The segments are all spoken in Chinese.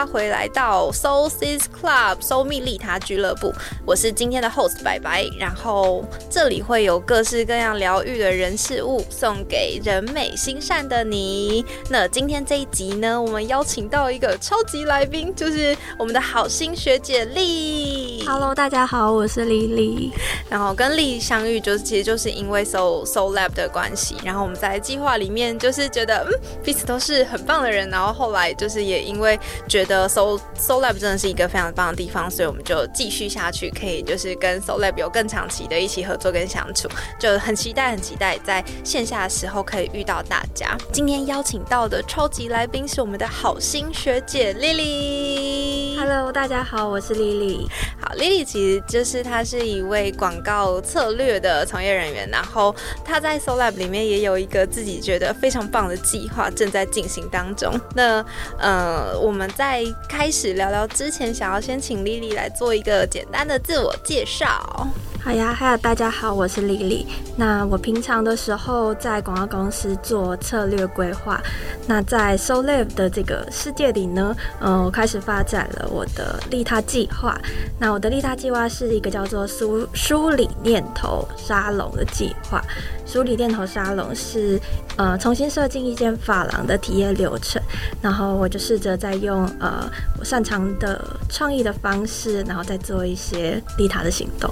欢迎大家回来到 Soul Sis Club 收密利他俱乐部，我是今天的 host 白白，然后这里会有各式各样疗愈的人事物送给人美心善的你。那今天这一集呢，我们邀请到一个超级来宾，就是我们的好心学姐丽。Hello，大家好，我是丽丽。然后跟丽相遇，就是其实就是因为 Soul Soul Lab 的关系，然后我们在计划里面就是觉得，嗯，彼此都是很棒的人，然后后来就是也因为觉得 Soul Soul Lab 真的是一个非常棒的地方，所以我们就继续下去，可以就是跟 Soul Lab 有更长期的一起合作跟相处，就很期待很期待在线下的时候可以遇到大家。今天邀请到的超级来宾是我们的好心学姐丽丽。Hello，大家好，我是丽丽。好，Lily 其实就是她是一位广告策略的从业人员，然后她在 Soul Lab 里面也有一个自己觉得非常棒的计划正在进行当中。那呃，我们在开始聊聊之前，想要先请 Lily 来做一个简单的自我介绍。好呀，嗨呀大家好，我是丽丽。那我平常的时候在广告公司做策略规划。那在 Soul Live 的这个世界里呢，嗯、我开始发展了我的利他计划。那我的利他计划是一个叫做梳梳理念头沙龙的计划。梳理念头沙龙是呃重新设计一间发廊的体验流程，然后我就试着在用呃我擅长的创意的方式，然后再做一些利他的行动。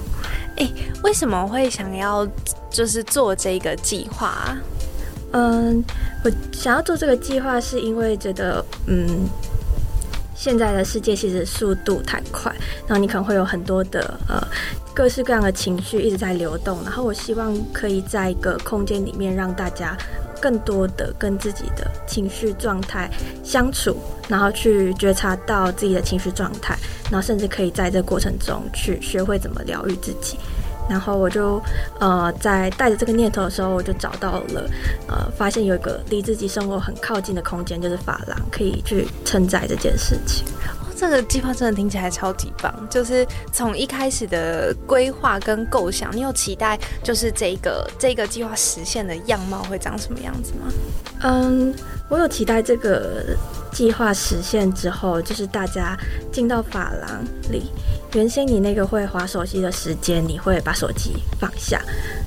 为什么会想要就是做这个计划啊？嗯，我想要做这个计划，是因为觉得，嗯，现在的世界其实速度太快，然后你可能会有很多的呃各式各样的情绪一直在流动，然后我希望可以在一个空间里面让大家更多的跟自己的情绪状态相处，然后去觉察到自己的情绪状态，然后甚至可以在这个过程中去学会怎么疗愈自己。然后我就呃在带着这个念头的时候，我就找到了呃发现有一个离自己生活很靠近的空间，就是法廊，可以去承载这件事情。这个计划真的听起来超级棒，就是从一开始的规划跟构想，你有期待就是这个这个计划实现的样貌会长什么样子吗？嗯，我有期待这个计划实现之后，就是大家进到法廊里，原先你那个会划手机的时间，你会把手机放下，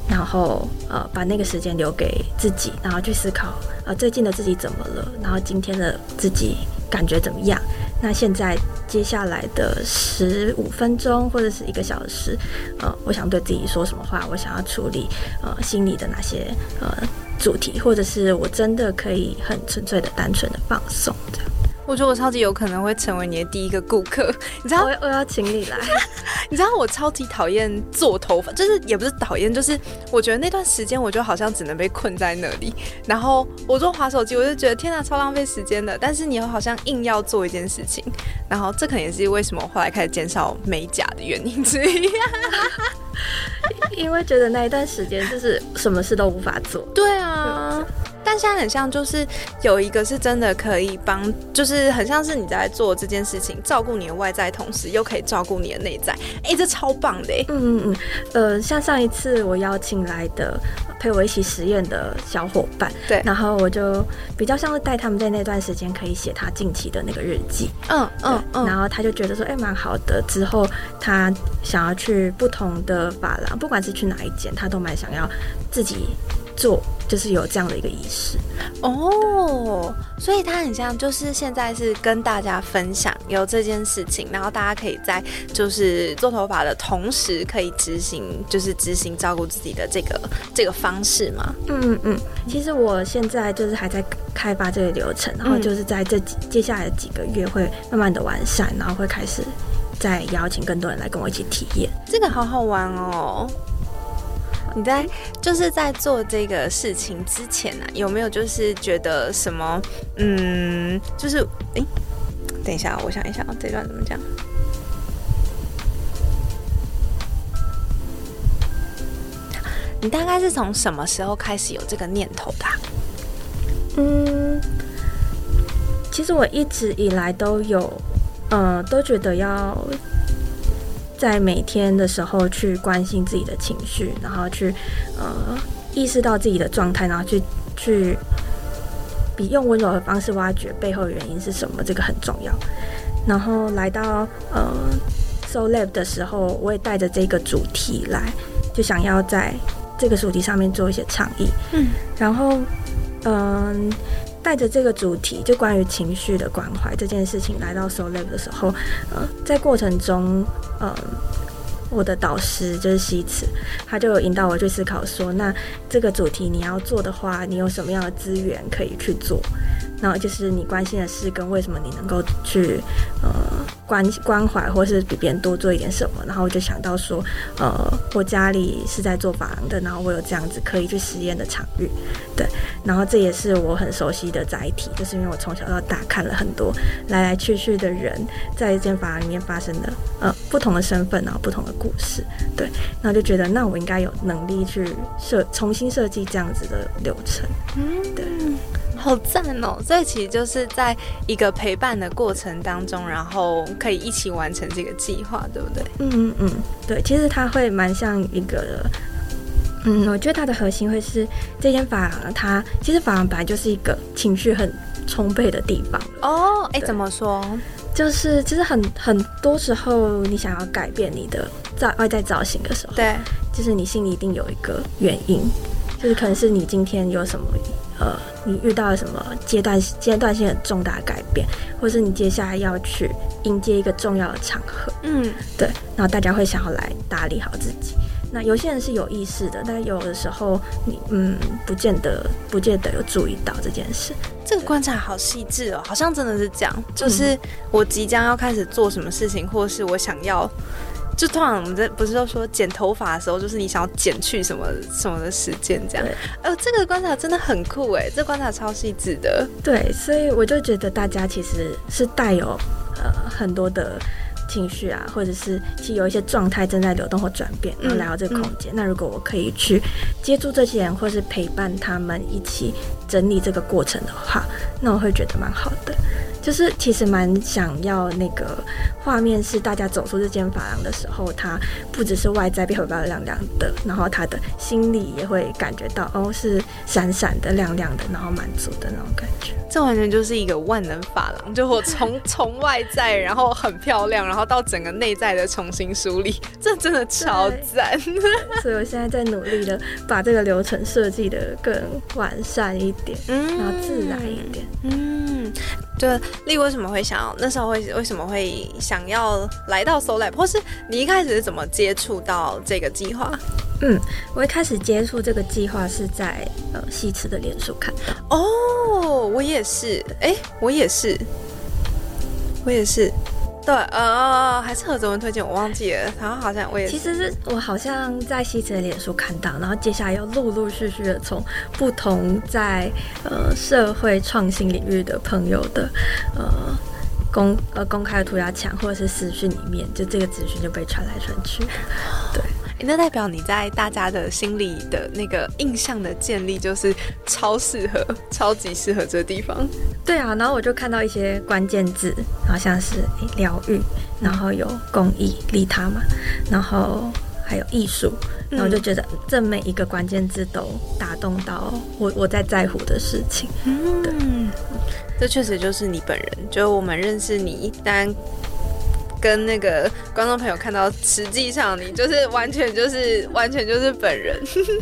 然后呃把那个时间留给自己，然后去思考呃最近的自己怎么了，然后今天的自己感觉怎么样。那现在接下来的十五分钟或者是一个小时，呃，我想对自己说什么话？我想要处理呃心里的哪些呃主题，或者是我真的可以很纯粹的、单纯的放松这样。我觉得我超级有可能会成为你的第一个顾客，你知道我我要请你来，你知道我超级讨厌做头发，就是也不是讨厌，就是我觉得那段时间我就好像只能被困在那里，然后我做滑手机，我就觉得天哪，超浪费时间的。但是你又好像硬要做一件事情，然后这可能也是为什么我后来开始减少美甲的原因之一。因为觉得那一段时间就是什么事都无法做。对啊。但现在很像，就是有一个是真的可以帮，就是很像是你在做这件事情，照顾你的外在，同时又可以照顾你的内在。哎，这超棒的哎！嗯嗯嗯，呃，像上一次我邀请来的陪我一起实验的小伙伴，对然后我就比较像是带他们在那段时间可以写他近期的那个日记，嗯嗯嗯，然后他就觉得说，哎、蛮好的。之后他想要去不同的发廊，不管是去哪一间，他都蛮想要自己做，就是有这样的一个仪式。哦，所以他很像，就是现在是跟大家分享有这件事情，然后大家可以在就是做头发的同时，可以执行就是执行照顾自己的这个这个方式嘛。嗯嗯嗯，其实我现在就是还在开发这个流程，然后就是在这几接下来的几个月会慢慢的完善，然后会开始再邀请更多人来跟我一起体验。这个好好玩哦。你在就是在做这个事情之前呢、有没有就是觉得什么？嗯，就是诶，等一下，我想一想，这段怎么讲？你大概是从什么时候开始有这个念头的、嗯，其实我一直以来都有，呃，都觉得要在每天的时候去关心自己的情绪，然后去呃意识到自己的状态，然后去去比用温柔的方式挖掘背后的原因是什么，这个很重要。然后来到呃 Soul Lab 的时候，我也带着这个主题来，就想要在这个主题上面做一些倡议。嗯，然后嗯，带着这个主题，就关于情绪的关怀这件事情，来到 Soul Lab 的时候，呃，在过程中，呃。我的导师就是西辞，他就有引导我去思考说，那这个主题你要做的话，你有什么样的资源可以去做？然后就是你关心的事跟为什么你能够去呃关关怀，或是比别人多做一点什么。然后我就想到说，呃，我家里是在做珐琅的，然后我有这样子可以去实验的场域，对。然后这也是我很熟悉的载体，就是因为我从小到大看了很多来来去去的人在一间珐琅里面发生的呃不同的身份，然后不同的故事，对。然后就觉得那我应该有能力去设重新设计这样子的流程，嗯，对。好赞哦！所以其实就是在一个陪伴的过程当中，然后可以一起完成这个计划，对不对？嗯嗯嗯，对。其实它会蛮像一个，嗯，我觉得它的核心会是这间法廊，它其实法廊本来就是一个情绪很充沛的地方哦。哎，怎么说？就是其实很很多时候，你想要改变你的在外在造型的时候，对，就是你心里一定有一个原因，就是可能是你今天有什么。呃，你遇到了什么阶段阶段性很重大的改变，或是你接下来要去迎接一个重要的场合，嗯，对，然后大家会想要来打理好自己。那有些人是有意识的，但有的时候你嗯，不见得不见得有注意到这件事。这个观察好细致哦，好像真的是这样。就是我即将要开始做什么事情，或是我想要。就通常我们这不是都说剪头发的时候，就是你想要剪去什么什么的时间这样。哦，这个观察真的很酷哎，这观察超细致的。对，所以我就觉得大家其实是带有呃很多的情绪啊，或者是其实有一些状态正在流动或转变，然后来到这个空间。那如果我可以去接触这些人，或是陪伴他们一起整理这个过程的话，那我会觉得蛮好的。就是其实蛮想要那个画面，是大家走出这间发廊的时候，他不只是外在漂漂亮亮的，然后他的心里也会感觉到哦，是闪闪的、亮亮的，然后满足的那种感觉。这完全就是一个万能发廊，就我从从外在，然后很漂亮，然后到整个内在的重新梳理，这真的超赞。所以我现在在努力的把这个流程设计的更完善一点，嗯，然后自然一点，嗯。对，丽为什么会想要那时候会为什么会想要来到 Soul Lab，或是你一开始是怎么接触到这个计划？嗯，我一开始接触这个计划是在呃西池的脸书看到。哦，我也是，哎，我也是，我也是。对，呃，还是何泽文推荐，我忘记了。然后好像我也其实是我好像在西子的脸书看到，然后接下来又陆陆续续的从不同在呃社会创新领域的朋友的呃公呃公开的涂鸦墙或者是私讯里面，就这个资讯就被传来传去，对。那代表你在大家的心里的那个印象的建立，就是超适合、超级适合这个地方。对啊，然后我就看到一些关键字，好像是疗愈，然后有公益、利他嘛，然后还有艺术，然后就觉得这每一个关键字都打动到我，我在在乎的事情。嗯，这确实就是你本人，就我们认识你，但。跟那个观众朋友看到，实际上你就是完全就是完全就是本人。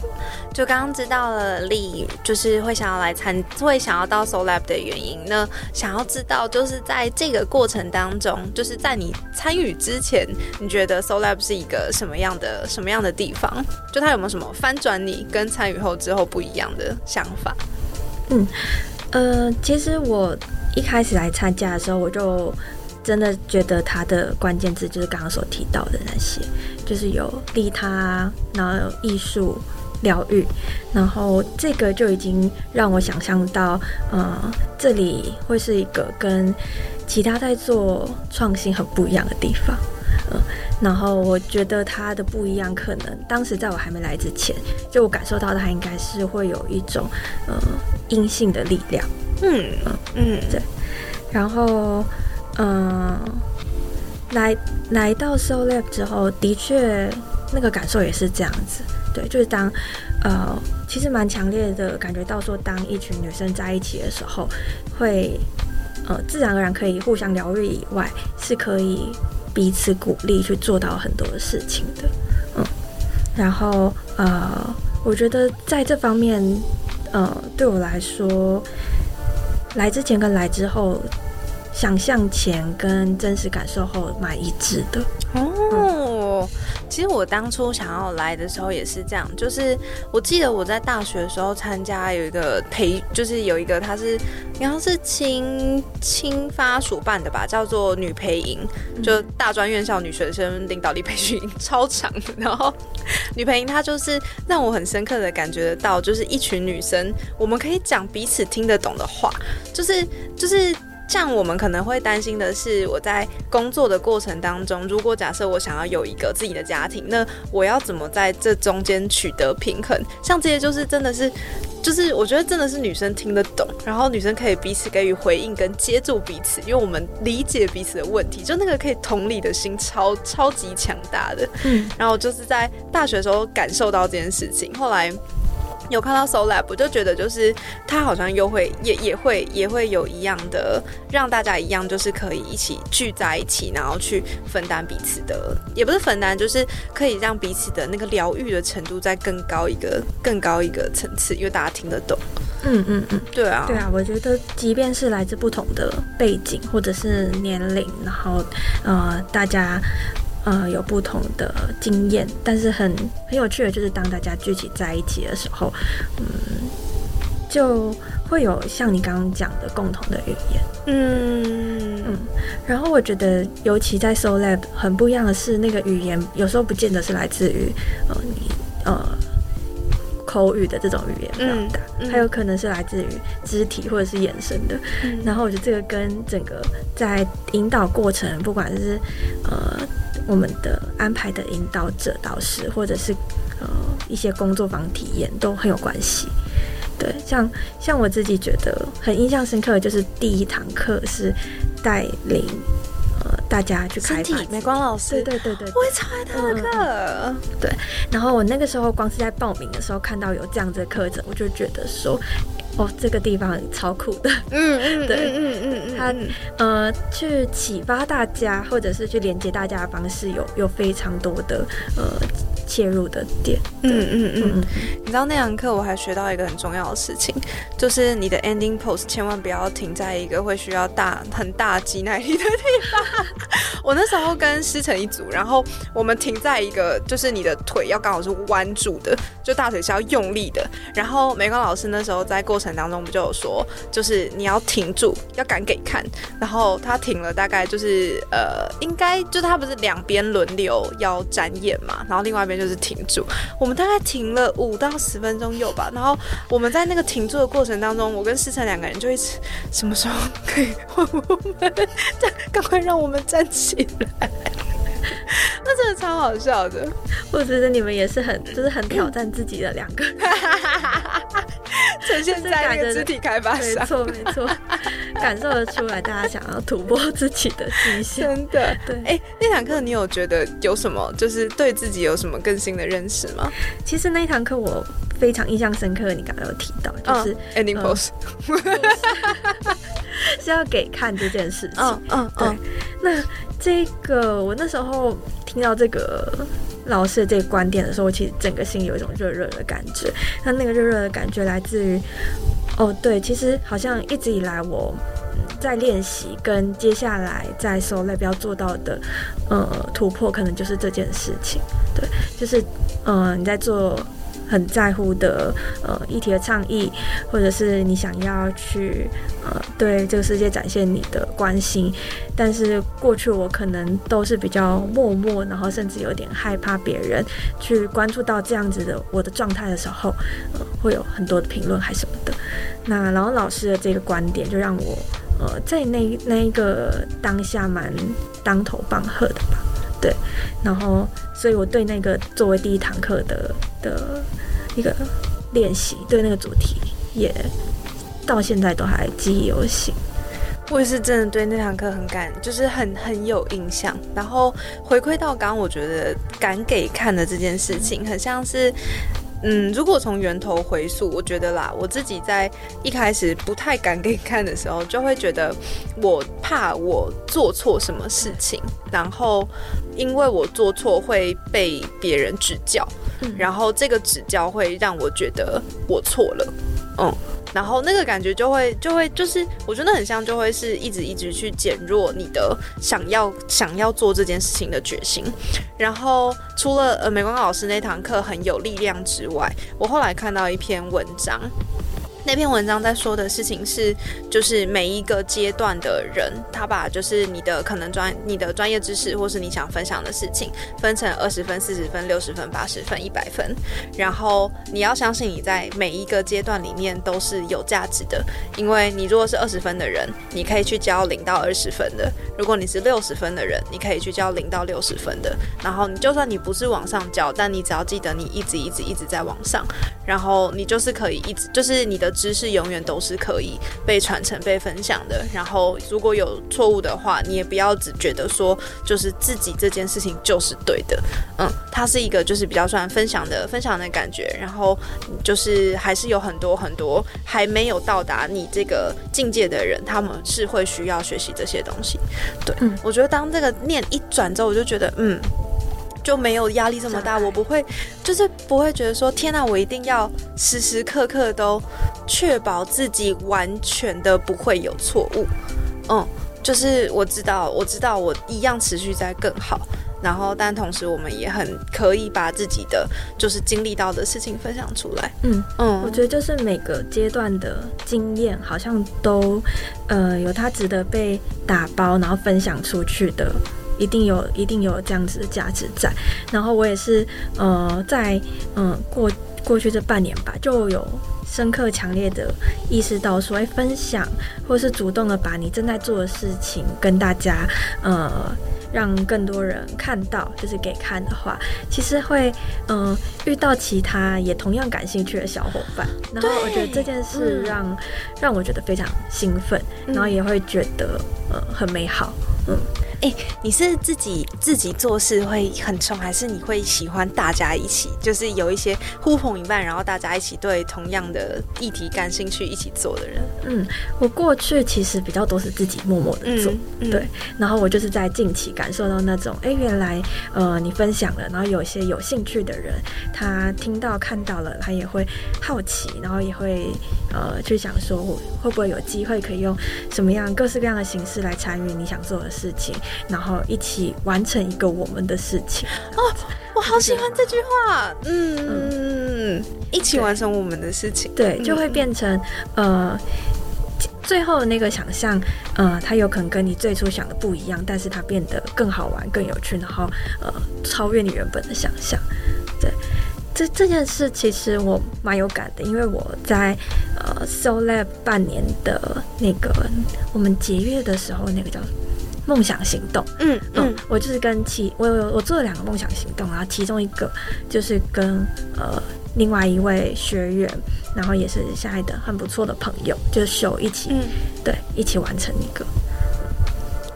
就刚刚知道了，丽就是会想要来参，会想要到 Soul Lab 的原因那？想要知道就是在这个过程当中，就是在你参与之前，你觉得 Soul Lab 是一个什么样的什么样的地方？就它有没有什么翻转你跟参与后之后不一样的想法？嗯，呃，其实我一开始来参加的时候，我就。真的觉得它的关键字就是刚刚所提到的那些，就是有利他，然后有艺术、疗愈，然后这个就已经让我想象到，呃，这里会是一个跟其他在做创新很不一样的地方，嗯，然后我觉得它的不一样，可能当时在我还没来之前，就我感受到它应该是会有一种呃阴性的力量，嗯嗯，对，然后。嗯，来来到 Soul Lab 之后，的确那个感受也是这样子。对，就是当呃，其实蛮强烈的感觉到说，当一群女生在一起的时候，会呃自然而然可以互相疗愈以外，是可以彼此鼓励去做到很多事情的。嗯，然后呃，我觉得在这方面，呃，对我来说，来之前跟来之后，想象前跟真实感受后蛮一致的。哦，其实我当初想要来的时候也是这样，就是我记得我在大学的时候参加有一个培，就是有一个他是好像是青青发署办的吧，叫做女培营，就大专院校女学生领导力培训营，超长。然后女培营它就是让我很深刻的感觉得到，就是一群女生，我们可以讲彼此听得懂的话，就是就是。像我们可能会担心的是，我在工作的过程当中，如果假设我想要有一个自己的家庭，那我要怎么在这中间取得平衡？像这些就是真的是，就是我觉得真的是女生听得懂，然后女生可以彼此给予回应跟接住彼此，因为我们理解彼此的问题，就那个可以同理的心超超级强大的。嗯，然后就是在大学的时候感受到这件事情，后来。有看到 Soul Lab，我就觉得就是他好像又会也也会也会有一样的，让大家一样，就是可以一起聚在一起，然后去分担彼此的，也不是分担，就是可以让彼此的那个疗愈的程度再更高一个更高一个层次，因为大家听得懂。嗯嗯嗯，对啊，对啊，我觉得即便是来自不同的背景或者是年龄，然后呃大家。呃，有不同的经验，但是很很有趣的，就是当大家聚集在一起的时候，嗯，就会有像你刚刚讲的共同的语言，嗯嗯。然后我觉得，尤其在 Soul Lab 很不一样的是，那个语言有时候不见得是来自于呃你呃口语的这种语言表达，还有可能是来自于肢体或者是眼神的。然后我觉得这个跟整个在引导过程，不管是呃。我们的安排的引导者、导师，或者是呃一些工作坊体验，都很有关系。对，像像我自己觉得很印象深刻的就是第一堂课是带领呃大家去开体美光老师，对对对对，我也超爱他的课。对，然后我那个时候光是在报名的时候看到有这样子的课程，我就觉得说。哦，这个地方超酷的，嗯 嗯，对，嗯嗯嗯，他呃，去启发大家，或者是去连接大家的方式，有有非常多的呃切入的点，嗯嗯嗯，你知道那堂课我还学到一个很重要的事情，就是你的 ending pose 千万不要停在一个会需要大很大肌耐力的地方。我那时候跟师承一组，然后我们停在一个就是你的腿要刚好是弯住的，就大腿是要用力的。然后美光老师那时候在过程当中不就有说，就是你要停住，要敢给看。然后他停了大概就是呃，应该就他不是两边轮流要展演嘛，然后另外一边就是停住。我们大概停了五到十分钟有吧。然后我们在那个停住的过程当中，我跟师承两个人就一直什么时候可以换我们，赶快让我们站起来。那真的超好笑的，我觉得你们也是很，就是很挑战自己的两个，呈现在那个肢体开发上，没错没错，感受得出来大家想要突破自己的极限，真的。对，哎，那堂课你有觉得有什么，就是对自己有什么更新的认识吗？其实那一堂课我非常印象深刻，你刚刚有提到，就是 ending pose，是要给看这件事情，嗯嗯，对，那。这个我那时候听到这个老师的这个观点的时候，我其实整个心有一种热热的感觉。那那个热热的感觉来自于，哦，对，其实好像一直以来我在练习，跟接下来在 s o l 要做到的，呃，突破可能就是这件事情。对，就是，呃，你在做。很在乎的呃议题的倡议，或者是你想要去呃对这个世界展现你的关心，但是过去我可能都是比较默默，然后甚至有点害怕别人去关注到这样子的我的状态的时候，呃会有很多的评论还什么的。那然后老师的这个观点就让我呃在那那一个当下蛮当头棒喝的吧。对，然后，所以我对那个作为第一堂课的的一个练习，对那个主题也到现在都还记忆犹新。我也是真的对那堂课很感，就是很很有印象。然后回馈到刚刚，我觉得敢给看的这件事情，很像是。嗯，如果从源头回溯，我觉得啦，我自己在一开始不太敢给你看的时候，就会觉得我怕我做错什么事情，然后因为我做错会被别人指教，然后这个指教会让我觉得我错了，嗯。然后那个感觉就会就会就是，我觉得很像，就会是一直一直去减弱你的想要想要做这件事情的决心。然后除了呃美光老师那堂课很有力量之外，我后来看到一篇文章。那篇文章在说的事情是，就是每一个阶段的人，他把就是你的可能专、你的专业知识，或是你想分享的事情，分成二十分、四十分、六十分、八十分、一百分。然后你要相信你在每一个阶段里面都是有价值的，因为你如果是二十分的人，你可以去教零到二十分的；如果你是六十分的人，你可以去教零到六十分的。然后你就算你不是往上教，但你只要记得你一直一直一直在往上，然后你就是可以一直就是你的。知识永远都是可以被传承、被分享的。然后，如果有错误的话，你也不要只觉得说就是自己这件事情就是对的。嗯，它是一个就是比较算分享的分享的感觉。然后，就是还是有很多很多还没有到达你这个境界的人，他们是会需要学习这些东西。对，我觉得当这个念一转之后，我就觉得嗯。就没有压力这么大，我不会，就是不会觉得说天哪，我一定要时时刻刻都确保自己完全的不会有错误。嗯，就是我知道，我知道我一样持续在更好，然后但同时我们也很可以把自己的就是经历到的事情分享出来。嗯嗯，我觉得就是每个阶段的经验好像都呃有它值得被打包然后分享出去的。一定有，一定有这样子的价值在。然后我也是，呃，在嗯过过去这半年吧，就有深刻、强烈的意识到，说，哎，分享或是主动的把你正在做的事情跟大家，呃，让更多人看到，就是给看的话，其实会，嗯，遇到其他也同样感兴趣的小伙伴。然后我觉得这件事让让我觉得非常兴奋，然后也会觉得，呃，很美好，嗯。哎，你是自己自己做事会很冲，还是你会喜欢大家一起？就是有一些呼朋引伴，然后大家一起对同样的议题感兴趣，一起做的人。嗯，我过去其实比较多是自己默默的做，对。然后我就是在近期感受到那种，哎，原来呃你分享了，然后有一些有兴趣的人，他听到看到了，他也会好奇，然后也会呃去想说，我会不会有机会可以用什么样各式各样的形式来参与你想做的事情。然后一起完成一个我们的事情哦，我好喜欢这句话，嗯，一起完成我们的事情，对，就会变成呃，最后的那个想象，呃，它有可能跟你最初想的不一样，但是它变得更好玩、更有趣，然后呃，超越你原本的想象。对，这这件事其实我蛮有感的，因为我在呃 Soul Lab 半年的那个我们结业的时候，那个叫。梦想行动，嗯嗯，我就是跟其我有我做了两个梦想行动，然后其中一个就是跟呃另外一位学员，然后也是现在的很不错的朋友，就是秀一起，对，一起完成一个。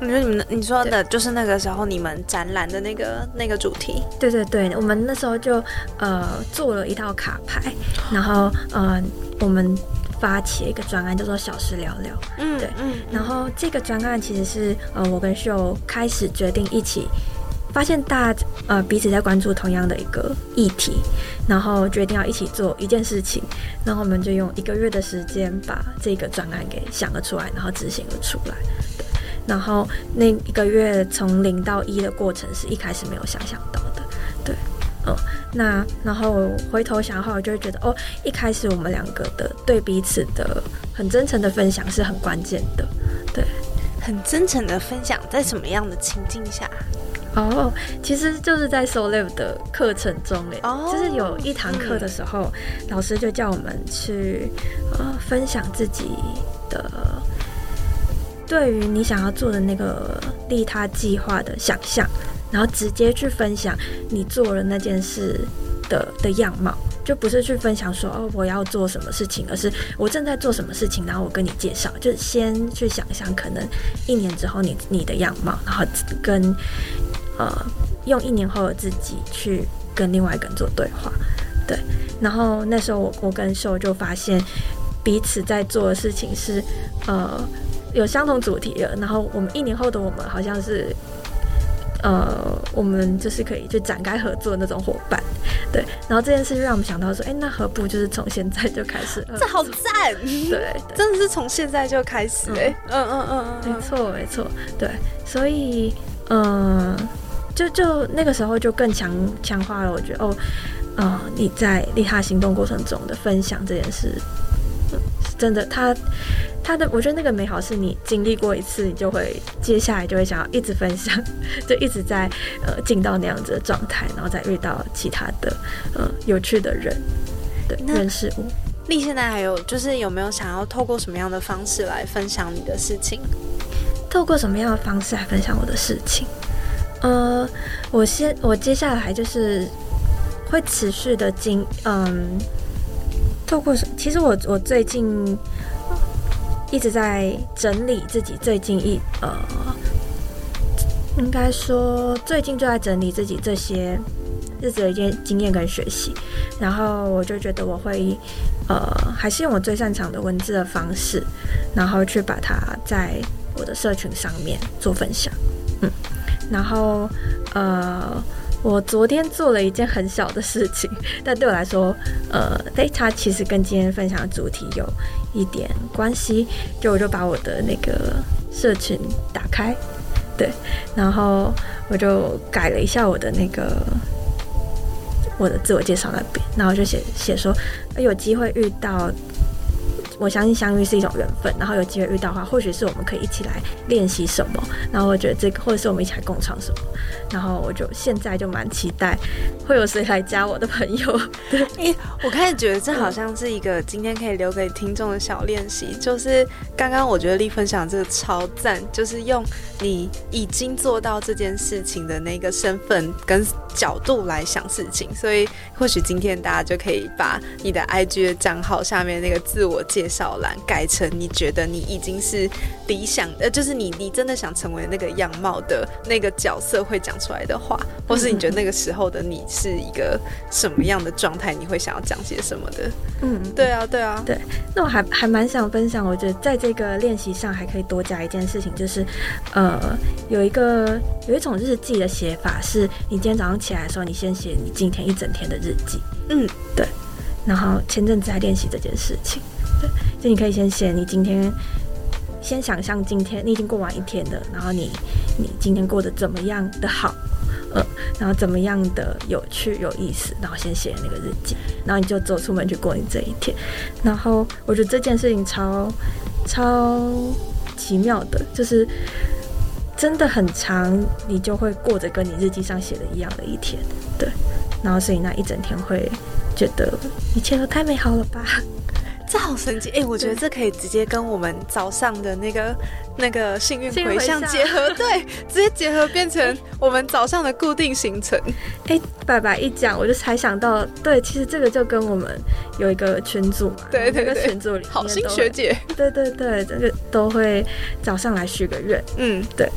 你说你们你说的就是那个时候你们展览的那个那个主题？对对对，我们那时候就呃做了一套卡牌，然后呃我们。发起了一个专案，叫做“小时聊聊”。嗯，对，嗯。然后这个专案其实是呃，我跟秀开始决定一起发现大呃彼此在关注同样的一个议题，然后决定要一起做一件事情。然后我们就用一个月的时间把这个专案给想了出来，然后执行了出来。对。然后那一个月从零到一的过程是一开始没有想象到的。对。嗯，那然后回头想的话，我就会觉得哦，一开始我们两个的对彼此的很真诚的分享是很关键的，对，很真诚的分享，在什么样的情境下？哦，其实就是在 Soul Live 的课程中诶，就是有一堂课的时候，老师就叫我们去呃分享自己的对于你想要做的那个利他计划的想象。然后直接去分享你做了那件事的的样貌，就不是去分享说哦我要做什么事情，而是我正在做什么事情，然后我跟你介绍，就是先去想象可能一年之后你你的样貌，然后跟呃用一年后的自己去跟另外一个人做对话，对，然后那时候我我跟秀就发现彼此在做的事情是呃有相同主题的，然后我们一年后的我们好像是。呃，我们就是可以去展开合作的那种伙伴，对。然后这件事就让我们想到说，哎，那何不就是从现在就开始？这好赞！对，真的是从现在就开始，哎，嗯嗯嗯嗯，没错没错，对。所以，嗯，就就那个时候就更强强化了，我觉得哦，呃，你在利他行动过程中的分享这件事。真的，他他的，我觉得那个美好是你经历过一次，你就会接下来就会想要一直分享，就一直在呃进到那样子的状态，然后再遇到其他的呃有趣的人，对人事物。丽现在还有就是有没有想要透过什么样的方式来分享你的事情？透过什么样的方式来分享我的事情？呃，我先我接下来就是会持续的经嗯。透过？其实我我最近一直在整理自己最近一呃，应该说最近就在整理自己这些日子的一些经验跟学习，然后我就觉得我会呃，还是用我最擅长的文字的方式，然后去把它在我的社群上面做分享，嗯，然后呃。我昨天做了一件很小的事情，但对我来说，呃，它其实跟今天分享的主题有一点关系。就我就把我的那个社群打开，对，然后我就改了一下我的那个我的自我介绍那边，然后就写写说，有机会遇到。我相信相遇是一种缘分，然后有机会遇到的话，或许是我们可以一起来练习什么，然后我觉得这个，或者是我们一起来共创什么，然后我就现在就蛮期待会有谁来加我的朋友。对，我开始觉得这好像是一个今天可以留给听众的小练习，就是刚刚我觉得丽分享这个超赞，就是用你已经做到这件事情的那个身份跟角度来想事情，所以或许今天大家就可以把你的 IG 的账号下面那个自我介介绍栏改成你觉得你已经是理想，呃，就是你你真的想成为那个样貌的那个角色会讲出来的话，或是你觉得那个时候的你是一个什么样的状态，你会想要讲些什么的？嗯，对啊，对啊，对。那我还还蛮想分享，我觉得在这个练习上还可以多加一件事情，就是呃，有一个有一种日记的写法，是你今天早上起来的时候，你先写你今天一整天的日记。嗯，对。然后前阵子在练习这件事情。就你可以先写你今天，先想象今天你已经过完一天了，然后你你今天过得怎么样的好，呃，然后怎么样的有趣有意思，然后先写那个日记，然后你就走出门去过你这一天。然后我觉得这件事情超超奇妙的，就是真的很长，你就会过着跟你日记上写的一样的一天，对。然后所以那一整天会觉得一切都太美好了吧。这好神奇哎！我觉得这可以直接跟我们早上的那个那个幸运回向结合，对，直接结合变成我们早上的固定行程。哎，白白一讲，我就才想到，对，其实这个就跟我们有一个群组嘛，对对对，群组里好心学姐，对对对，这个都会早上来许个愿，嗯，对，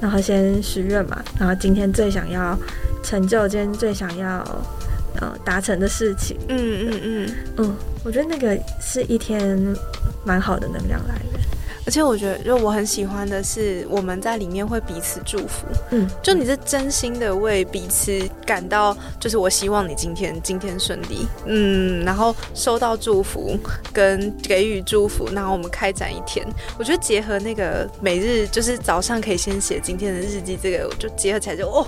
然后先许愿嘛，然后今天最想要成就，今天最想要。呃，达成的事情，嗯嗯嗯嗯，我觉得那个是一天蛮好的能量来源。而且我觉得，就我很喜欢的是，我们在里面会彼此祝福。嗯，就你是真心的为彼此感到，就是我希望你今天今天顺利。嗯，然后收到祝福跟给予祝福，然后我们开展一天。我觉得结合那个每日，就是早上可以先写今天的日记，这个我就结合起来就哦，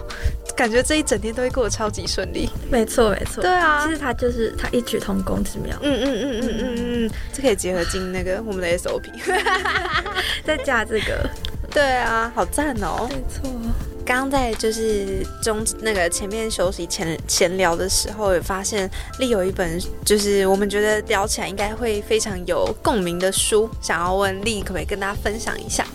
感觉这一整天都会过得超级顺利。没错，没错。对啊，其实它就是它异曲同工之妙。嗯嗯嗯嗯嗯嗯，这可以结合进那个我们的 SOP。再加这个，对啊，好赞哦！没错，刚刚在就是中那个前面休息前闲聊的时候，有发现丽有一本就是我们觉得聊起来应该会非常有共鸣的书，想要问丽可不可以跟大家分享一下？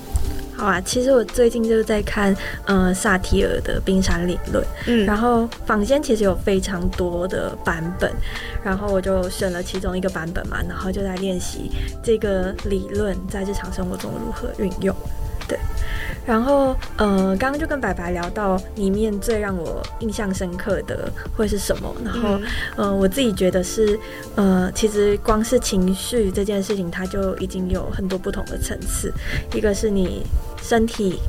好啊，其实我最近就是在看，呃，萨提尔的冰山理论，嗯，然后坊间其实有非常多的版本，然后我就选了其中一个版本嘛，然后就在练习这个理论在日常生活中如何运用。对，然后呃，刚刚就跟白白聊到里面最让我印象深刻的会是什么？然后呃，我自己觉得是呃，其实光是情绪这件事情，它就已经有很多不同的层次。一个是你身体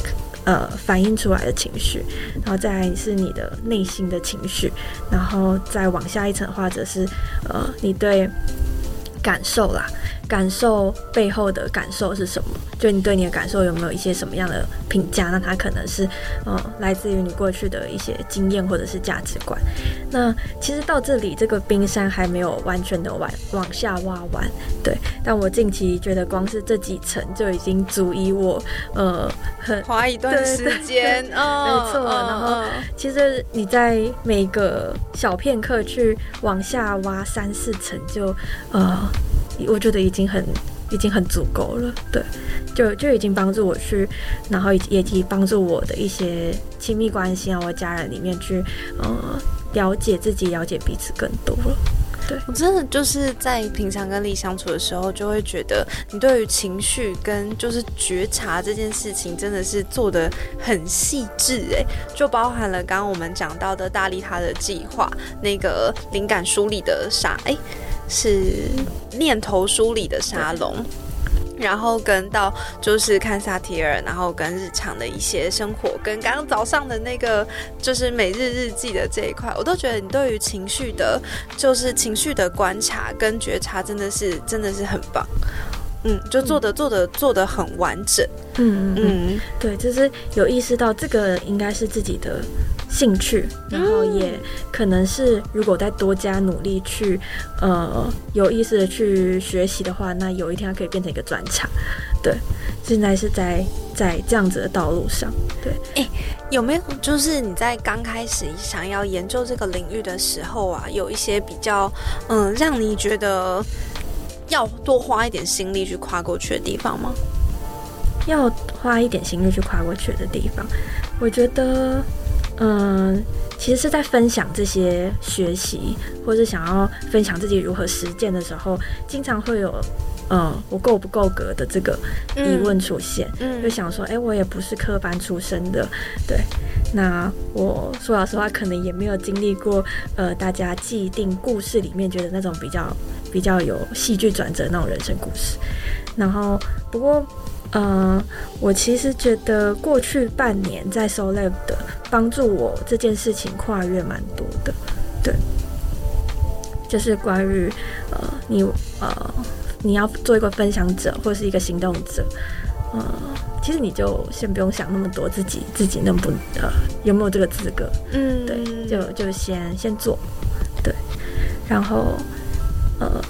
呃反映出来的情绪，然后再来是你的内心的情绪，然后再往下一层，或者是呃你对感受啦。感受背后的感受是什么？就你对你的感受有没有一些什么样的评价？那它可能是，呃，来自于你过去的一些经验或者是价值观。那其实到这里，这个冰山还没有完全的往往下挖完，对。但我近期觉得，光是这几层就已经足以我，呃，很花一段时间，没错。然后，其实你在每个小片刻去往下挖三四层，就，呃。我觉得已经很，已经很足够了，对，就就已经帮助我去，然后也也帮助我的一些亲密关系啊，我家人里面去，呃，了解自己，了解彼此更多了。对我真的就是在平常跟丽相处的时候，就会觉得你对于情绪跟就是觉察这件事情，真的是做的很细致哎，就包含了刚刚我们讲到的大力他的计划，那个灵感梳理的啥哎。是念头梳理的沙龙，然后跟到就是看萨提尔，然后跟日常的一些生活，跟刚刚早上的那个就是每日日记的这一块，我都觉得你对于情绪的，就是情绪的观察跟觉察，真的是真的是很棒。嗯，就做的做的做的很完整。嗯嗯嗯，对，就是有意识到这个应该是自己的。兴趣，然后也可能是，如果再多加努力去，呃，有意识的去学习的话，那有一天它可以变成一个专长。对，现在是在在这样子的道路上。对，哎，有没有就是你在刚开始想要研究这个领域的时候啊，有一些比较，嗯，让你觉得要多花一点心力去跨过去的地方吗？要花一点心力去跨过去的地方，我觉得。嗯，其实是在分享这些学习，或是想要分享自己如何实践的时候，经常会有，嗯，我够不够格的这个疑问出现。嗯，就想说，哎，我也不是科班出身的，对，那我说老实话，可能也没有经历过，呃，大家既定故事里面觉得那种比较比较有戏剧转折那种人生故事。然后，不过。嗯，我其实觉得过去半年在 s o l a b 的帮助我这件事情跨越蛮多的，对，就是关于呃你呃你要做一个分享者或是一个行动者，呃，其实你就先不用想那么多，自己自己能不呃有没有这个资格，嗯，对，就就先先做，对，然后呃。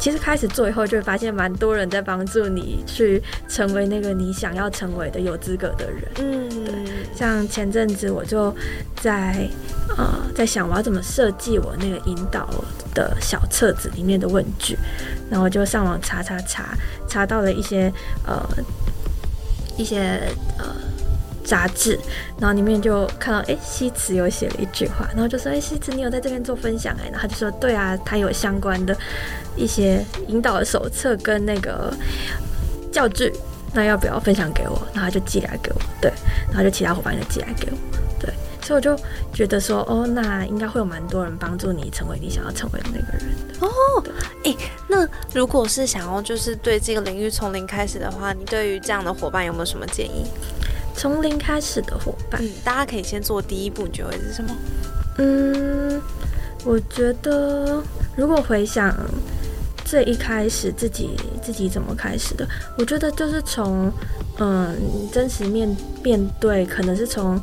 其实开始做以后，就会发现蛮多人在帮助你去成为那个你想要成为的有资格的人。嗯，对。像前阵子我就在呃在想我要怎么设计我那个引导的小册子里面的问句，然后就上网查查查，查到了一些呃一些呃。杂志，然后里面就看到，哎，西辞有写了一句话，然后就说，哎，西辞，你有在这边做分享哎？然后他就说，对啊，他有相关的一些引导的手册跟那个教具，那要不要分享给我？然后他就寄来给我，对，然后就其他伙伴就寄来给我，对，所以我就觉得说，哦，那应该会有蛮多人帮助你成为你想要成为的那个人的哦。哎，那如果是想要就是对这个领域从零开始的话，你对于这样的伙伴有没有什么建议？从零开始的伙伴，嗯，大家可以先做第一步，你觉得是什么？嗯，我觉得如果回想最一开始自己自己怎么开始的，我觉得就是从嗯真实面面对，可能是从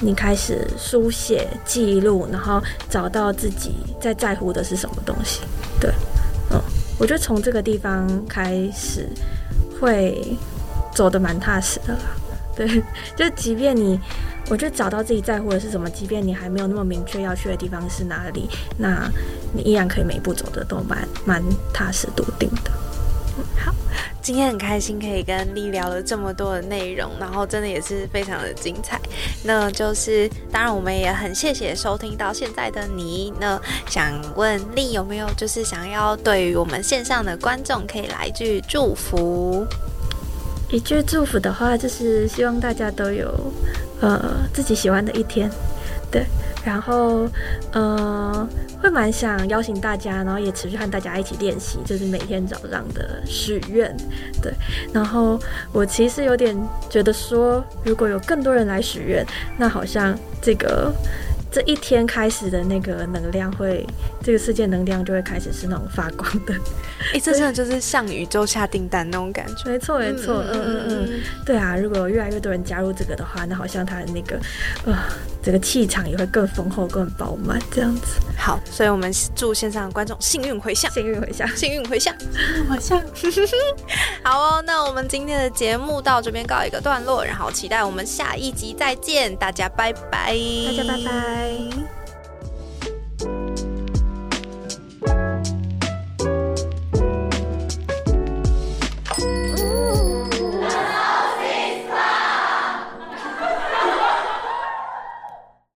你开始书写记录，然后找到自己在在乎的是什么东西。对，嗯，我觉得从这个地方开始会走得蛮踏实的啦。对，就即便你，我就找到自己在乎的是什么，即便你还没有那么明确要去的地方是哪里，那你依然可以每一步走的都蛮蛮踏实笃定的。好，今天很开心可以跟丽聊了这么多的内容，然后真的也是非常的精彩。那就是当然我们也很谢谢收听到现在的你。那想问丽有没有就是想要对于我们线上的观众可以来句祝福？一句祝福的话，就是希望大家都有呃自己喜欢的一天，对。然后，呃，会蛮想邀请大家，然后也持续和大家一起练习，就是每天早上的许愿，对。然后我其实有点觉得说，如果有更多人来许愿，那好像这个。这一天开始的那个能量会，这个世界能量就会开始是那种发光的。哎，这真的就是向宇宙下订单那种感觉。没错，没错，嗯嗯嗯，对啊，如果越来越多人加入这个的话，那好像他的那个，呃，这个气场也会更丰厚、更饱满这样子。好，所以我们祝线上观众幸运回向，幸运回向，幸运回向，回向。好哦，那我们今天的节目到这边告一个段落，然后期待我们下一集再见，大家拜拜，大家拜拜。